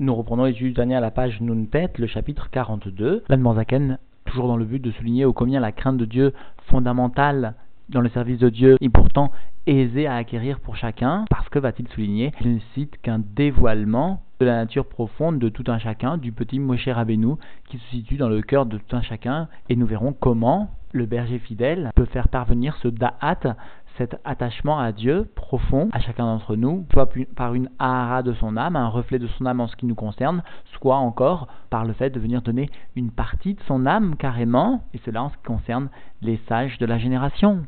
Nous reprenons l'étude du dernier à la page Nuntet, le chapitre 42. L'Anne toujours dans le but de souligner au combien la crainte de Dieu fondamentale dans le service de Dieu est pourtant aisée à acquérir pour chacun, parce que va-t-il souligner Il ne cite qu'un dévoilement de la nature profonde de tout un chacun, du petit Moshe Rabbeinu qui se situe dans le cœur de tout un chacun, et nous verrons comment le berger fidèle peut faire parvenir ce da'at, cet attachement à Dieu profond à chacun d'entre nous, soit par une ahara de son âme, un reflet de son âme en ce qui nous concerne, soit encore par le fait de venir donner une partie de son âme carrément, et cela en ce qui concerne les sages de la génération.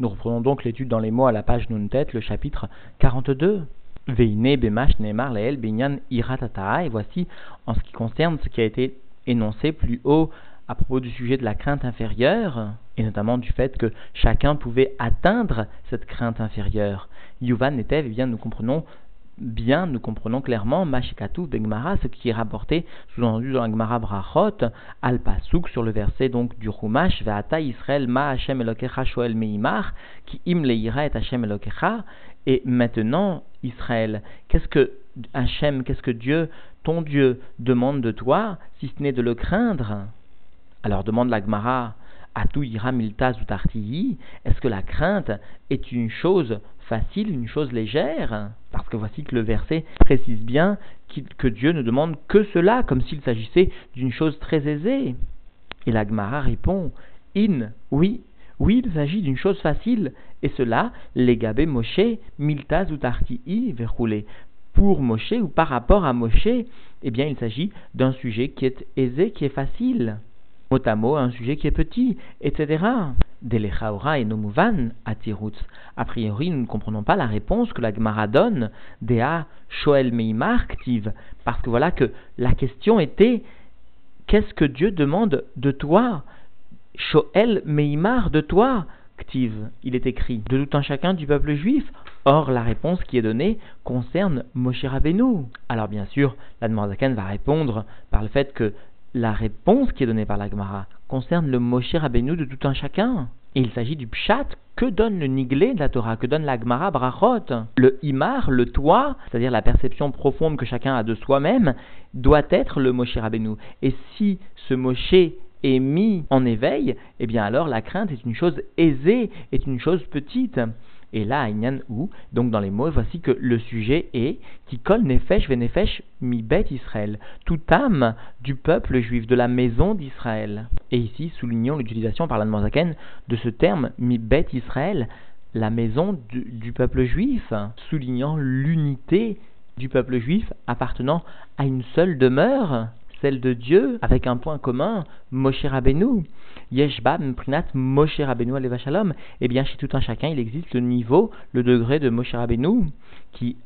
Nous reprenons donc l'étude dans les mots à la page Nuntet, le chapitre 42. Veine bemash neemar leel binyan iratata. Et voici, en ce qui concerne ce qui a été énoncé plus haut à propos du sujet de la crainte inférieure, et notamment du fait que chacun pouvait atteindre cette crainte inférieure. Yuvan Netev, eh bien nous comprenons bien, nous comprenons clairement Mashikatu Begmara, ce qui est rapporté, sous-entendu dans la Gemara Brachot, al Pasuk, sur le verset donc du Rumash, Ve'ata Israël ma Hashem Elokecha Shoel Meimar, qui im leira et Hashem Elokecha, et maintenant, Israël, qu'est-ce que Hashem, qu'est-ce que Dieu, ton Dieu, demande de toi, si ce n'est de le craindre? Alors demande la Gemara, est-ce que la crainte est une chose facile, une chose légère? Parce que voici que le verset précise bien que Dieu ne demande que cela, comme s'il s'agissait d'une chose très aisée. Et la Gemara répond, in, oui, oui, il s'agit d'une chose facile, et cela, les Moshe, miltaz ou verroulé. Pour Moshe ou par rapport à Moshe, eh bien, il s'agit d'un sujet qui est aisé, qui est facile mot à un sujet qui est petit, etc. Delechaora et Nomuvan atirutz. A priori, nous ne comprenons pas la réponse que la Gemara donne, Dea Shoel Meimar Ktiv. Parce que voilà que la question était qu'est-ce que Dieu demande de toi Shoel Meimar de toi Ktiv? Il est écrit de tout un chacun du peuple juif. Or, la réponse qui est donnée concerne Moshe Rabbeinu. Alors, bien sûr, la Zaken va répondre par le fait que la réponse qui est donnée par la Gemara concerne le Moshe Rabbeinu de tout un chacun. Il s'agit du pshat que donne le niglé de la Torah, que donne la Gemara brachot. Le imar, le toit, c'est-à-dire la perception profonde que chacun a de soi-même, doit être le Moshe Rabbeinu. Et si ce Moshe est mis en éveil, eh bien alors la crainte est une chose aisée, est une chose petite. Et là, Aïnyan ou, donc dans les mots, voici que le sujet est qui colle Nefesh Venefesh mi bet Israël, toute âme du peuple juif, de la maison d'Israël. Et ici, soulignons l'utilisation par l'Anne de ce terme mi bet Israël, la maison du peuple juif, soulignant l'unité du peuple juif appartenant à une seule demeure, celle de Dieu, avec un point commun, Moshe Rabbeinu. Yeshba Mprinat Moshe Rabbeinu Aleva Shalom. Eh bien, chez tout un chacun, il existe le niveau, le degré de Moshe Rabbeinu, qui,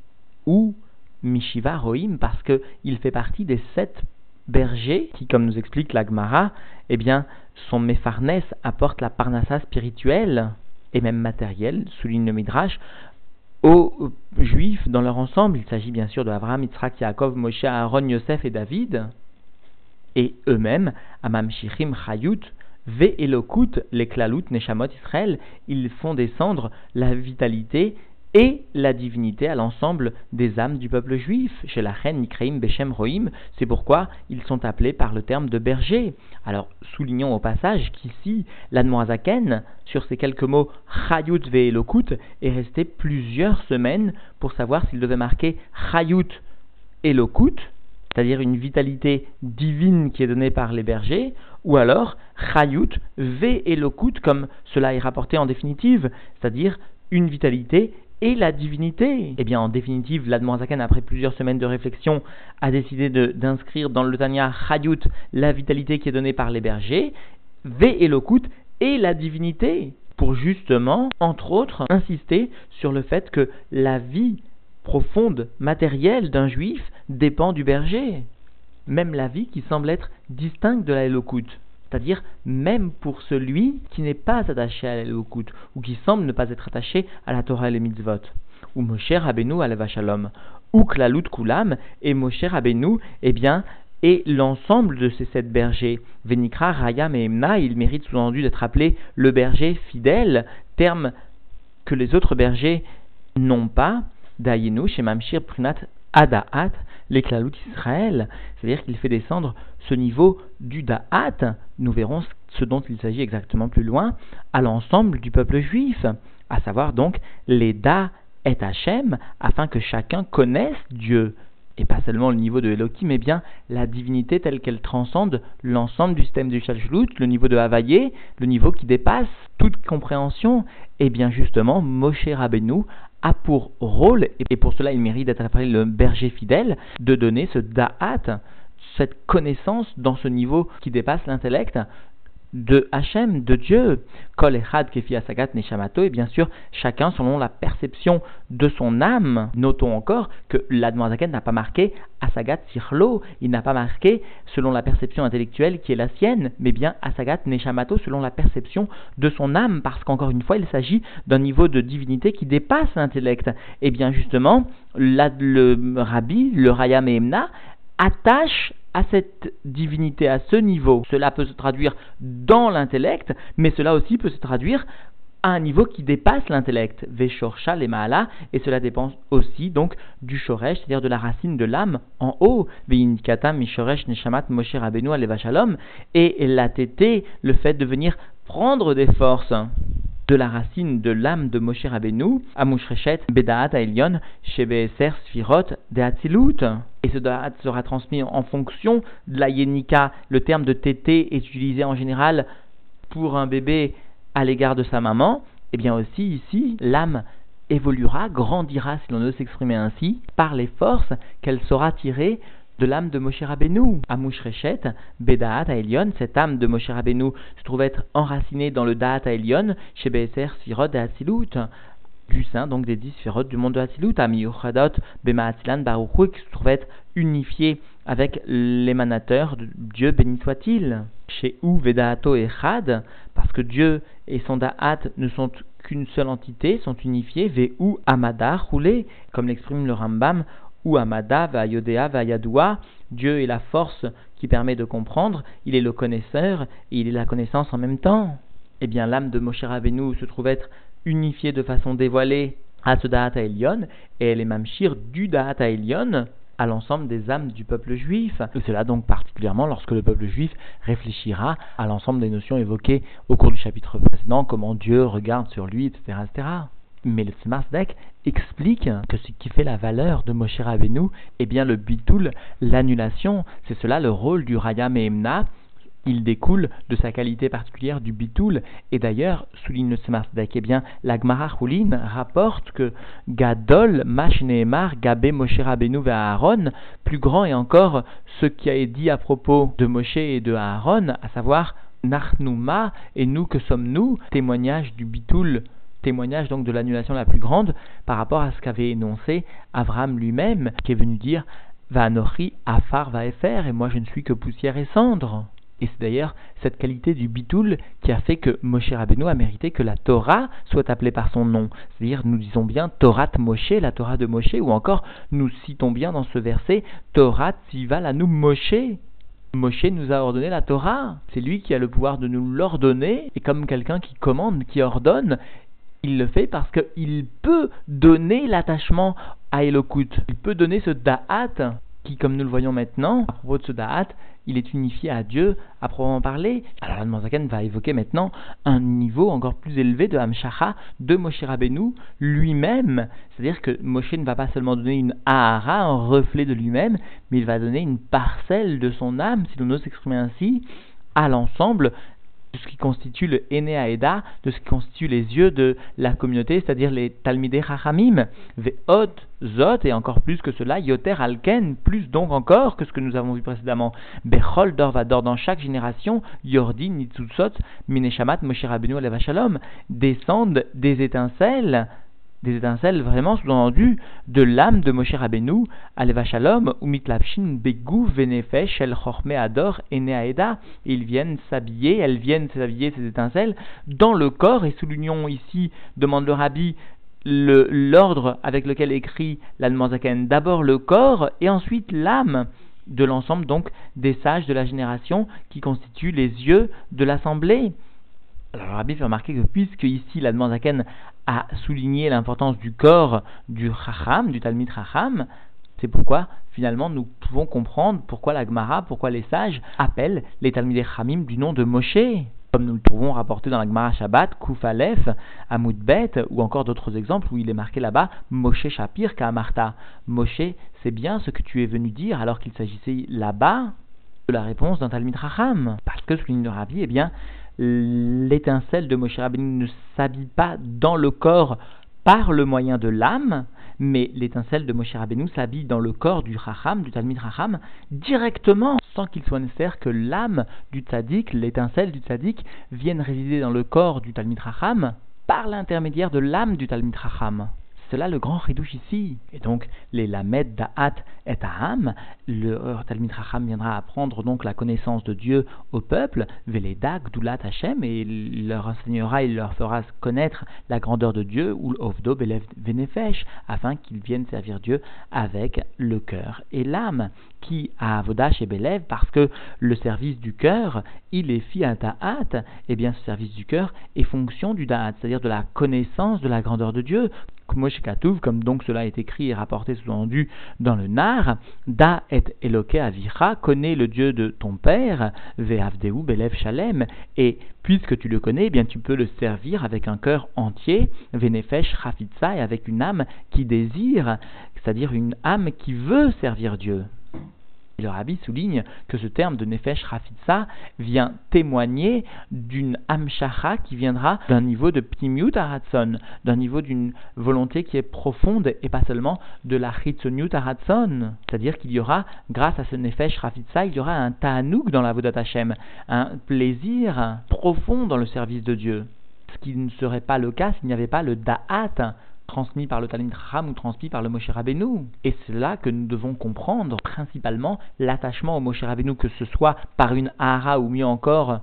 ou Mishiva Rohim, parce qu'il fait partie des sept bergers qui, comme nous explique l'Agmara, eh bien, son Mepharnes apporte la parnassa spirituelle et même matérielle, souligne le Midrash, aux Juifs dans leur ensemble. Il s'agit bien sûr de Abraham, Yitzhak, Yaakov, Moshe, Aaron, Yosef et David et eux-mêmes, Amam Shichim Chayut, Ve Elokut, les Klalut Neshamot Israël, ils font descendre la vitalité et la divinité à l'ensemble des âmes du peuple juif. Chez la reine Nikreim Beshem Roim, c'est pourquoi ils sont appelés par le terme de berger. Alors, soulignons au passage qu'ici, l'Admoazaken, sur ces quelques mots Chayut Ve Elokut, est resté plusieurs semaines pour savoir s'il devait marquer Chayut Elokut, c'est-à-dire une vitalité divine qui est donnée par les bergers, ou alors chayut, ve elokut, comme cela est rapporté en définitive, c'est-à-dire une vitalité et la divinité. Eh bien, en définitive, l'Admoazakan, après plusieurs semaines de réflexion, a décidé d'inscrire dans le Tanya chayut la vitalité qui est donnée par les bergers, ve elokut et la divinité, pour justement, entre autres, insister sur le fait que la vie profonde, matérielle d'un juif dépend du berger. Même la vie qui semble être distincte de la Elokut. C'est-à-dire même pour celui qui n'est pas attaché à la Elokut, ou qui semble ne pas être attaché à la Torah et les mitzvot. Ou Moshe Rabbeinu à la Vachalom. Ou Klalut Kulam, et Moshe Rabbeinu, eh bien, et l'ensemble de ces sept bergers. Venikra, Rayam et Emna, il mérite sous-entendu d'être appelé le berger fidèle, terme que les autres bergers n'ont pas, Dayenu, Shemamshir Prunat Adaat, l'éclalout Israël, c'est-à-dire qu'il fait descendre ce niveau du Da'at, nous verrons ce dont il s'agit exactement plus loin, à l'ensemble du peuple juif, à savoir donc les Da et Hachem, afin que chacun connaisse Dieu. Et pas seulement le niveau de Elohim, mais bien la divinité telle qu'elle transcende l'ensemble du système du Shalshlut, le niveau de Havaïe, le niveau qui dépasse toute compréhension. Et bien justement, Moshe Rabbeinu a pour rôle, et pour cela il mérite d'être appelé le berger fidèle, de donner ce da'at, cette connaissance dans ce niveau qui dépasse l'intellect, de Hachem, de Dieu. Kol Echad Kefi Asagat Neshamato, et bien sûr, chacun selon la perception de son âme. Notons encore que l'Admoazaken n'a pas marqué Asagat Sirlo, il n'a pas marqué selon la perception intellectuelle qui est la sienne, mais bien Asagat Neshamato selon la perception de son âme, parce qu'encore une fois, il s'agit d'un niveau de divinité qui dépasse l'intellect. Et bien justement, le Rabbi, le Rayam Emna, attache à cette divinité, à ce niveau. Cela peut se traduire dans l'intellect, mais cela aussi peut se traduire à un niveau qui dépasse l'intellect, Veshorcha les Maala, et cela dépend aussi donc du Shoresh, c'est-à-dire de la racine de l'âme en haut, Veinkata Mishoresh Neshamat Moshe Rabenu Alevashalom, et la tété, le fait de venir prendre des forces de la racine de l'âme de Moshe Rabbeinu, Amushrechet, Bedaat Aelion, Shebeeser Sfirot, de Hatzilut. Et ce Da'at sera transmis en fonction de la Yenika. Le terme de tété est utilisé en général pour un bébé à l'égard de sa maman. Et bien aussi ici, l'âme évoluera, grandira, si l'on veut s'exprimer ainsi, par les forces qu'elle saura tirer de l'âme de Moshe Rabbeinu. Amushrechet, Bedaat Aelion, cette âme de Moshe Rabbeinu se trouve être enracinée dans le Daat Aelion, chez Be'eser Sirot et Asilut du sein, donc des dix sphérotes du monde de Hasilut, Amiyuchadot, Bemaatilan, Baruchu, qui se trouve être unifié avec l'émanateur Dieu, béni soit-il. Chez ou Vedaato et Chad, parce que Dieu et son Da'at ne sont qu'une seule entité, sont unifiés, Ve ou Amada, roulé, comme l'exprime le Rambam Amada, Vayodea, Vayadoua, Dieu est la force qui permet de comprendre, il est le connaisseur et il est la connaissance en même temps. Eh bien, l'âme de Moshe Rabbeinu se trouve être unifiée de façon dévoilée à ce Da'at Elion, et elle est mamshir du Da'at Elion à l'ensemble des âmes du peuple juif. Et cela donc particulièrement lorsque le peuple juif réfléchira à l'ensemble des notions évoquées au cours du chapitre précédent, comment Dieu regarde sur lui, etc. Mais le Smarsdek explique que ce qui fait la valeur de Moshe Rabbeinu est bien le bitul, l'annulation. C'est cela le rôle du Rayam et Emna. Il découle de sa qualité particulière du bitul. Et d'ailleurs, souligne le Smarsdek, eh bien, la Gemara rapporte que Gadol, Mash Gabé Moshe Rabbeinu et Aaron, plus grand est encore ce qui a été dit à propos de Moshe et de Aaron, à savoir Nachnuma et nous que sommes-nous, témoignage du bitul témoignage donc de l'annulation la plus grande par rapport à ce qu'avait énoncé Avram lui-même, qui est venu dire Va Afar va et moi je ne suis que poussière et cendre. Et c'est d'ailleurs cette qualité du bitoul qui a fait que Moshe Rabbeinu a mérité que la Torah soit appelée par son nom. C'est-à-dire, nous disons bien Torah Moshe, la Torah de Moshe, ou encore nous citons bien dans ce verset Torah Tiva la nous Moshe. Moshe nous a ordonné la Torah. C'est lui qui a le pouvoir de nous l'ordonner. Et comme quelqu'un qui commande, qui ordonne, il le fait parce qu'il peut donner l'attachement à Elokut. Il peut donner ce da'at qui, comme nous le voyons maintenant, à propos de ce da'at, il est unifié à Dieu à proprement parler. Alors Manzaken va évoquer maintenant un niveau encore plus élevé de Hamshacha de Moshe Rabbeinu lui-même. C'est-à-dire que Moshe ne va pas seulement donner une ahara, un reflet de lui-même, mais il va donner une parcelle de son âme, si l'on ose s'exprimer ainsi, à l'ensemble de ce qui constitue le Eda, de ce qui constitue les yeux de la communauté, c'est-à-dire les Talmidei Chachamim, Ve'ot, Zot, et encore plus que cela, Yoter Alken, plus donc encore que ce que nous avons vu précédemment. Bechol Dorvador, dans chaque génération, Yordi, Nitzutzot, Mineshamat, Moshe Rabbeinu, Alevashalom, descendent des étincelles des étincelles vraiment sous-entendu de l'âme de Moshe Rabbeinu, Aleva Shalom, ou Mitlapshin Begou Venefesh El Chorme Ador Eneaeda. Ils viennent s'habiller, elles viennent s'habiller ces étincelles dans le corps, et sous l'union ici, demande le Rabbi, l'ordre avec lequel écrit l'Almanzaken, d'abord le corps et ensuite l'âme de l'ensemble donc des sages de la génération qui constituent les yeux de l'assemblée. Alors, Rabbi fait remarquer que puisque ici la a souligné l'importance du corps du Chacham, du Talmud Chacham, C'est pourquoi, finalement, nous pouvons comprendre pourquoi la Gemara, pourquoi les sages appellent les Talmidei Chamim du nom de Moshe comme nous le trouvons rapporté dans la Gemara Shabbat, Koufalef, Amoudbet, ou encore d'autres exemples où il est marqué là-bas Moshe Shapir Ka'amarta. Moshe, c'est bien ce que tu es venu dire alors qu'il s'agissait là-bas de la réponse d'un Talmid Racham. Parce que, souligne le Rabbi, eh bien, l'étincelle de Moshe Rabbeinu ne s'habille pas dans le corps par le moyen de l'âme, mais l'étincelle de Moshe Rabbeinu s'habille dans le corps du Racham, du Talmid Racham, directement, sans qu'il soit nécessaire que l'âme du tzaddik, l'étincelle du tzaddik, vienne résider dans le corps du Talmid Racham par l'intermédiaire de l'âme du Talmid Racham. C'est là le grand ridouche ici. Et donc, les Lamed Da'at et Aham, le Talmid Racham viendra apprendre donc la connaissance de Dieu au peuple, Veledak, Dulat Hashem, et il leur enseignera, il leur fera connaître la grandeur de Dieu, ou l'Ovdo Belev Venefesh, afin qu'ils viennent servir Dieu avec le cœur et l'âme, qui a Avodash et Belev, parce que le service du cœur, il est fi à Da'at, et eh bien ce service du cœur est fonction du Da'at, c'est-à-dire de la connaissance de la grandeur de Dieu, comme donc cela est écrit et rapporté sous-entendu dans le Nar, Da et Eloke Avira, connais le Dieu de ton père, Ve'avdeu Belev Shalem, et puisque tu le connais, eh bien tu peux le servir avec un cœur entier, Venefesh Rafitza, et avec une âme qui désire, c'est-à-dire une âme qui veut servir Dieu le rabbi souligne que ce terme de Nefesh Rafitsa vient témoigner d'une Amshacha qui viendra d'un niveau de Pnimiut Aratson, d'un niveau d'une volonté qui est profonde et pas seulement de la Chitzoniut Aratson. C'est-à-dire qu'il y aura, grâce à ce Nefesh Rafitsa, il y aura un Ta'anouk dans la Vodat Hashem, un plaisir profond dans le service de Dieu. Ce qui ne serait pas le cas s'il n'y avait pas le Da'at, transmis par le Talmud Ram ou transmis par le Moshe Rabbeinu. Et c'est là que nous devons comprendre principalement l'attachement au Moshe Rabbeinu, que ce soit par une Ahara ou mieux encore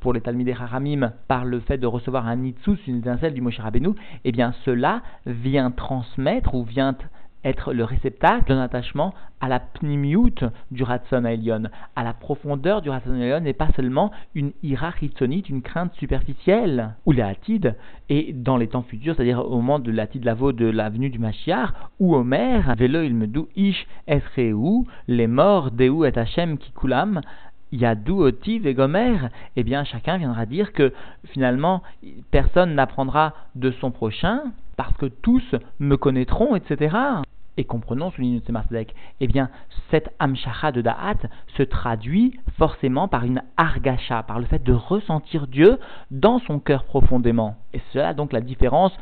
pour les Talmidei Haramim, par le fait de recevoir un Nitsus, une étincelle du Moshe Rabbeinu, eh bien cela vient transmettre ou vient être le réceptacle d'un attachement à la pnimiut du Ratson Elion, à la profondeur du Ratson Elion, et pas seulement une ira une crainte superficielle, ou la hatid, et dans les temps futurs, c'est-à-dire au moment de l'atid lavo de la venue du Mashiach, ou Omer, velo il me ish esreu, les morts deu et Hashem kikulam, Yadou Otiv et Gomer, eh bien chacun viendra dire que finalement personne n'apprendra de son prochain parce que tous me connaîtront, etc. Et comprenons, souligne Tzemardek, eh bien, cette amshacha de Da'at se traduit forcément par une argacha, par le fait de ressentir Dieu dans son cœur profondément. Et cela donc la différence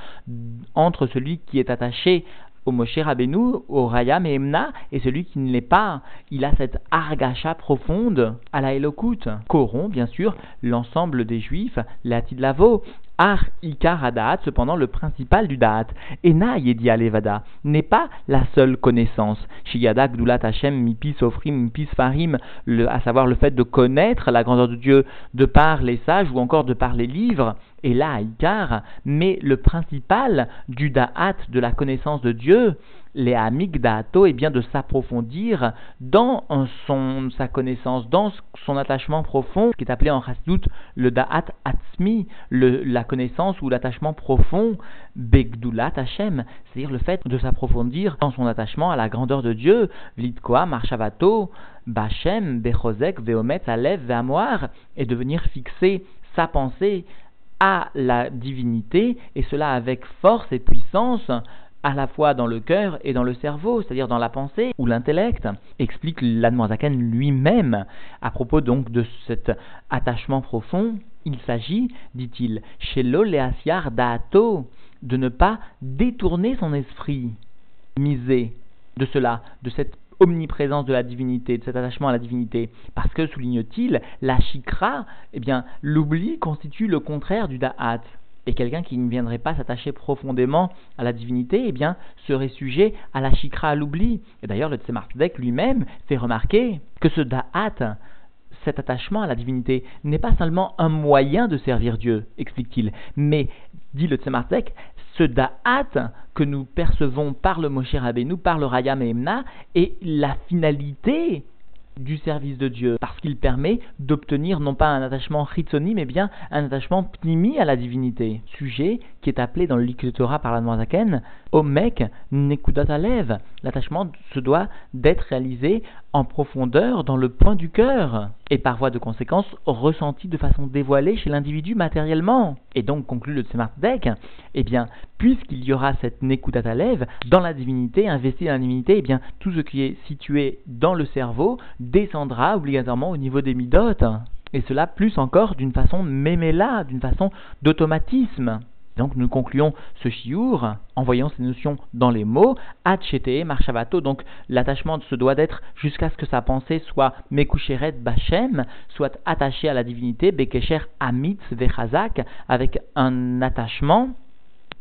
entre celui qui est attaché au Moshe Rabbeinu, au Rayam et Emna, et celui qui ne l'est pas, il a cette argacha profonde à la Elokut, qu'auront bien sûr l'ensemble des Juifs, l'Atid Lavo, Ar Ikar cependant le principal du Daat, Ena Yedi Alevada, n'est pas la seule connaissance. Shiyada Gdulat Hashem Mipis Ofrim Mipis Farim, à savoir le fait de connaître la grandeur de Dieu de par les sages ou encore de par les livres, et là Ikar, mais le principal du Da'at, de la connaissance de Dieu, les amigdato, est bien de s'approfondir dans sa connaissance, dans son attachement profond, qui est appelé en Chassidut le da'at atzmi, la connaissance ou l'attachement profond, begdulat Hashem, c'est-à-dire le fait de s'approfondir dans son attachement à la grandeur de Dieu, vlitkoa, marshavato, bachem, bechozek, veomet, alev, veamoar, et de venir fixer sa pensée à la divinité, et cela avec force et puissance, à la fois dans le cœur et dans le cerveau, c'est-à-dire dans la pensée ou l'intellect, explique l'Admoisaken lui-même à propos donc de cet attachement profond. Il s'agit, dit-il, chez l'oléasiar d'Ato, de ne pas détourner son esprit, miser de cela, de cette omniprésence de la divinité, de cet attachement à la divinité. Parce que, souligne-t-il, la chikra, eh bien, l'oubli constitue le contraire du da'at. Et quelqu'un qui ne viendrait pas s'attacher profondément à la divinité, eh bien, serait sujet à la chikra, à l'oubli. Et d'ailleurs, le Tzemardek lui-même fait remarquer que ce da'at, cet attachement à la divinité, n'est pas seulement un moyen de servir Dieu, explique-t-il, mais, dit le Tzemardek, ce da'at que nous percevons par le Moshe Rabbeinu, par le Rayam et Emna, est la finalité du service de Dieu, parce qu'il permet d'obtenir non pas un attachement chitsoni, mais bien un attachement pnimi à la divinité. Sujet qui est appelé dans le Torah par la Noazaken, Omek Nekudat Alev. L'attachement se doit d'être réalisé en profondeur dans le point du cœur, et par voie de conséquence ressenti de façon dévoilée chez l'individu matériellement. Et donc, conclut le Tzemart Dek, eh bien, puisqu'il y aura cette Nekudat Alev dans la divinité, investi dans la divinité, eh bien, tout ce qui est situé dans le cerveau descendra obligatoirement au niveau des midotes. Et cela plus encore d'une façon méméla, d'une façon d'automatisme. Donc nous concluons ce chiour en voyant ces notions dans les mots. Achete, marchavato, donc l'attachement se doit d'être jusqu'à ce que sa pensée soit mekusheret bachem, soit attachée à la divinité, bekesher amitz vechazak, avec un attachement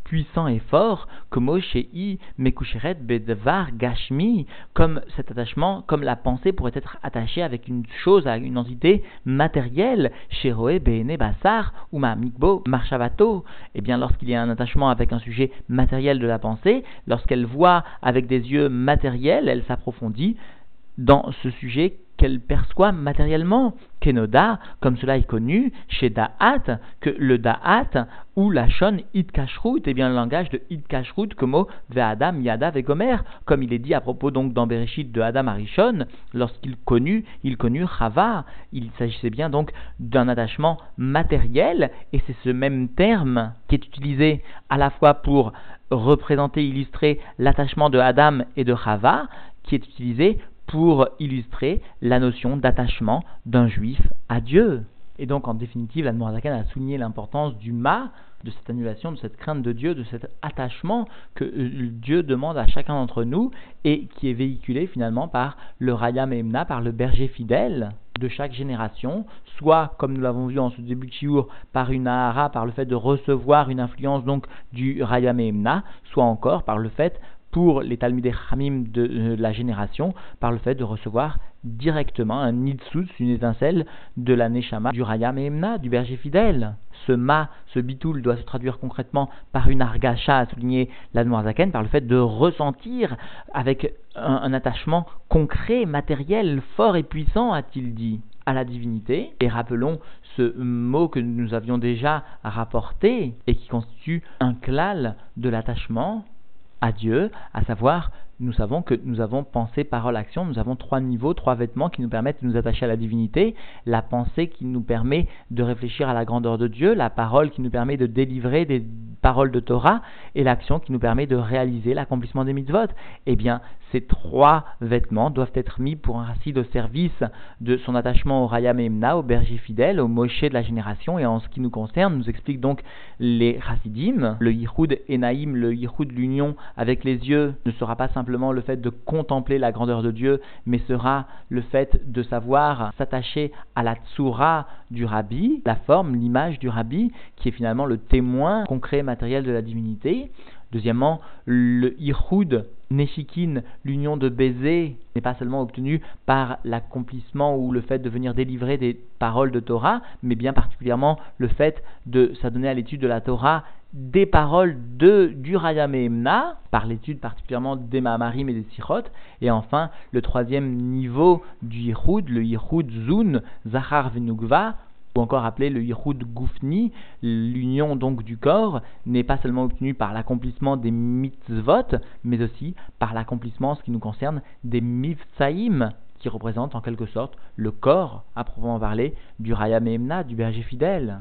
puissant et fort, comme I Mekusheret Bedvar Gashmi, comme cet attachement, comme la pensée pourrait être attachée avec une chose, à une entité matérielle, Sheroe Bene Basar ou Mikbo Marshavato. Eh bien, lorsqu'il y a un attachement avec un sujet matériel de la pensée, lorsqu'elle voit avec des yeux matériels, elle s'approfondit dans ce sujet qu'elle perçoit matériellement. Kenoda, comme cela est connu chez Da'at, que le Da'at ou la Shon Id est bien le langage de Id Kashrut comme Ve'adam Yada Vegomer, comme il est dit à propos donc dans Bereshit de Adam Arishon, lorsqu'il connut, il connut Chava. Il s'agissait bien donc d'un attachement matériel, et c'est ce même terme qui est utilisé à la fois pour représenter, illustrer l'attachement de Adam et de Chava, qui est utilisé pour illustrer la notion d'attachement d'un juif à Dieu. Et donc, en définitive, la a souligné l'importance du ma, de cette annulation, de cette crainte de Dieu, de cet attachement que euh, Dieu demande à chacun d'entre nous et qui est véhiculé finalement par le Rayam Emna, par le berger fidèle de chaque génération, soit, comme nous l'avons vu en ce début de Chiour, par une Ahara, par le fait de recevoir une influence donc du Rayam Emna, soit encore par le fait pour les Talmudei Hamim de euh, la génération par le fait de recevoir directement un nitsutz, une étincelle de la Neshama du Rayam et du berger fidèle. Ce ma, ce bitoul doit se traduire concrètement par une argacha, à souligner la Zaken, par le fait de ressentir avec un, attachement concret, matériel, fort et puissant, a-t-il dit à la divinité. Et rappelons ce mot que nous avions déjà rapporté et qui constitue un klal de l'attachement, à Dieu, à savoir nous savons que nous avons pensée, parole, action. Nous avons trois niveaux, trois vêtements qui nous permettent de nous attacher à la divinité. La pensée qui nous permet de réfléchir à la grandeur de Dieu. La parole qui nous permet de délivrer des paroles de Torah. Et l'action qui nous permet de réaliser l'accomplissement des mitzvot. Eh bien, ces trois vêtements doivent être mis pour un racide au service de son attachement au Rayam Emna, au berger fidèle, au Moshe de la génération. Et en ce qui nous concerne, nous explique donc les Hasidim. Le Yichud Enaïm, le Yichud l'union avec les yeux, ne sera pas simplement simplement le fait de contempler la grandeur de Dieu, mais sera le fait de savoir s'attacher à la tsura du rabbi, la forme, l'image du rabbi, qui est finalement le témoin concret de la divinité. Deuxièmement, le Ihoud Neshikin, l'union de baiser, n'est pas seulement obtenue par l'accomplissement ou le fait de venir délivrer des paroles de Torah, mais bien particulièrement le fait de s'adonner à l'étude de la Torah des paroles de, du Rayam et par l'étude particulièrement des Mahamarim et des Sirot, et enfin le troisième niveau du Yichud, le Yichud Zun, Zachar Venugva, ou encore appelé le Yichud Gufni, l'union donc du corps, n'est pas seulement obtenue par l'accomplissement des mitzvot, mais aussi par l'accomplissement, ce qui nous concerne, des mifsaïm, qui représentent en quelque sorte le corps, à proprement parler, du Rayam et Emna, du berger fidèle.